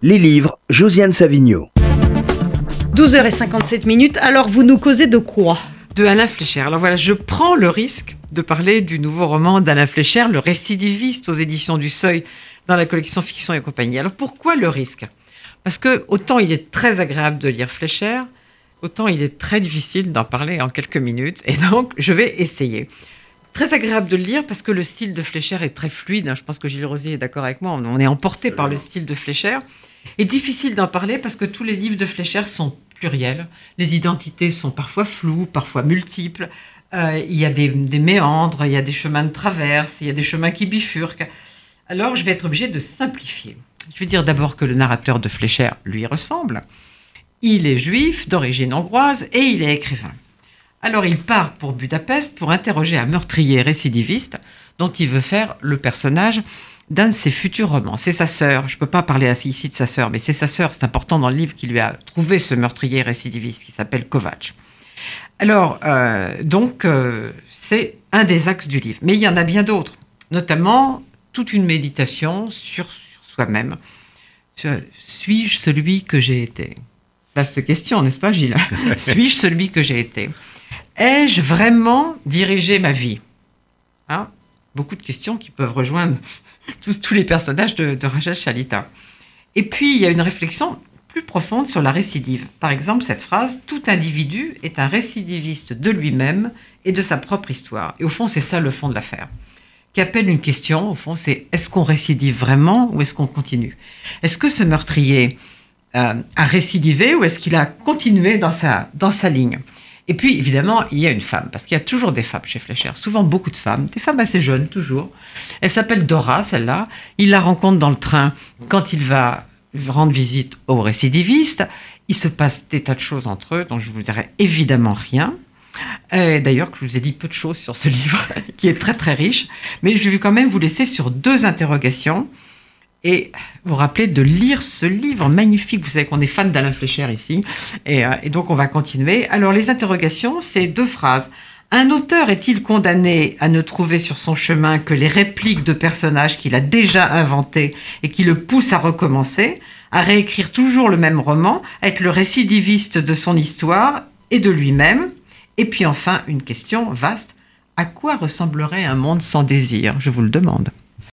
Les livres, Josiane Savigno. 12h57 minutes, alors vous nous causez de quoi? De Alain Fléchère. Alors voilà, je prends le risque de parler du nouveau roman d'Alain Fléchère, Le récidiviste aux éditions du Seuil, dans la collection Fiction et compagnie. Alors pourquoi le risque? Parce que autant il est très agréable de lire Fléchère, autant il est très difficile d'en parler en quelques minutes, et donc je vais essayer. Très agréable de le lire parce que le style de Fléchère est très fluide. Je pense que Gilles Rosier est d'accord avec moi. On est emporté par le style de Fléchère. Et difficile d'en parler parce que tous les livres de Fléchère sont pluriels. Les identités sont parfois floues, parfois multiples. Euh, il y a des, méandres, il y a des chemins de traverse, il y a des chemins qui bifurquent. Alors je vais être obligé de simplifier. Je vais dire d'abord que le narrateur de Fléchère lui ressemble. Il est juif, d'origine hongroise, et il est écrivain. Alors il part pour Budapest pour interroger un meurtrier récidiviste dont il veut faire le personnage d'un de ses futurs romans. C'est sa sœur, je ne peux pas parler ici de sa sœur, mais c'est sa sœur, c'est important dans le livre qui lui a trouvé ce meurtrier récidiviste qui s'appelle Kovac. Alors, euh, donc, euh, c'est un des axes du livre. Mais il y en a bien d'autres, notamment toute une méditation sur, sur soi-même. Suis-je celui que j'ai été? Vaste question, n'est-ce pas, Gilles? Suis-je celui que j'ai été? Ai-je vraiment dirigé ma vie? Hein? Beaucoup de questions qui peuvent rejoindre tous, tous les personnages de, de Rachel Chalita. Et puis, il y a une réflexion plus profonde sur la récidive. Par exemple, cette phrase Tout individu est un récidiviste de lui-même et de sa propre histoire. Et au fond, c'est ça le fond de l'affaire. Qui appelle une question, au fond, c'est est-ce qu'on récidive vraiment ou est-ce qu'on continue? Est-ce que ce meurtrier euh, a récidivé ou est-ce qu'il a continué dans sa, dans sa ligne? Et puis, évidemment, il y a une femme, parce qu'il y a toujours des femmes chez Fléchère, souvent beaucoup de femmes, des femmes assez jeunes, toujours. Elle s'appelle Dora, celle-là. Il la rencontre dans le train quand il va rendre visite aux récidivistes. Il se passe des tas de choses entre eux, dont je vous dirai évidemment rien. D'ailleurs, je vous ai dit peu de choses sur ce livre, qui est très très riche, mais je vais quand même vous laisser sur deux interrogations et vous rappelez de lire ce livre magnifique. Vous savez qu'on est fan d'Alain Fléchère ici, et, euh, et, donc on va continuer. Alors les interrogations, c'est deux phrases. Un auteur est-il condamné à ne trouver sur son chemin que les répliques de personnages qu'il a déjà inventés et qui le poussent à recommencer, à réécrire toujours le même roman, à être le récidiviste de son histoire et de lui-même? Et puis enfin, une question vaste. À quoi ressemblerait un monde sans désir? Je vous le demande.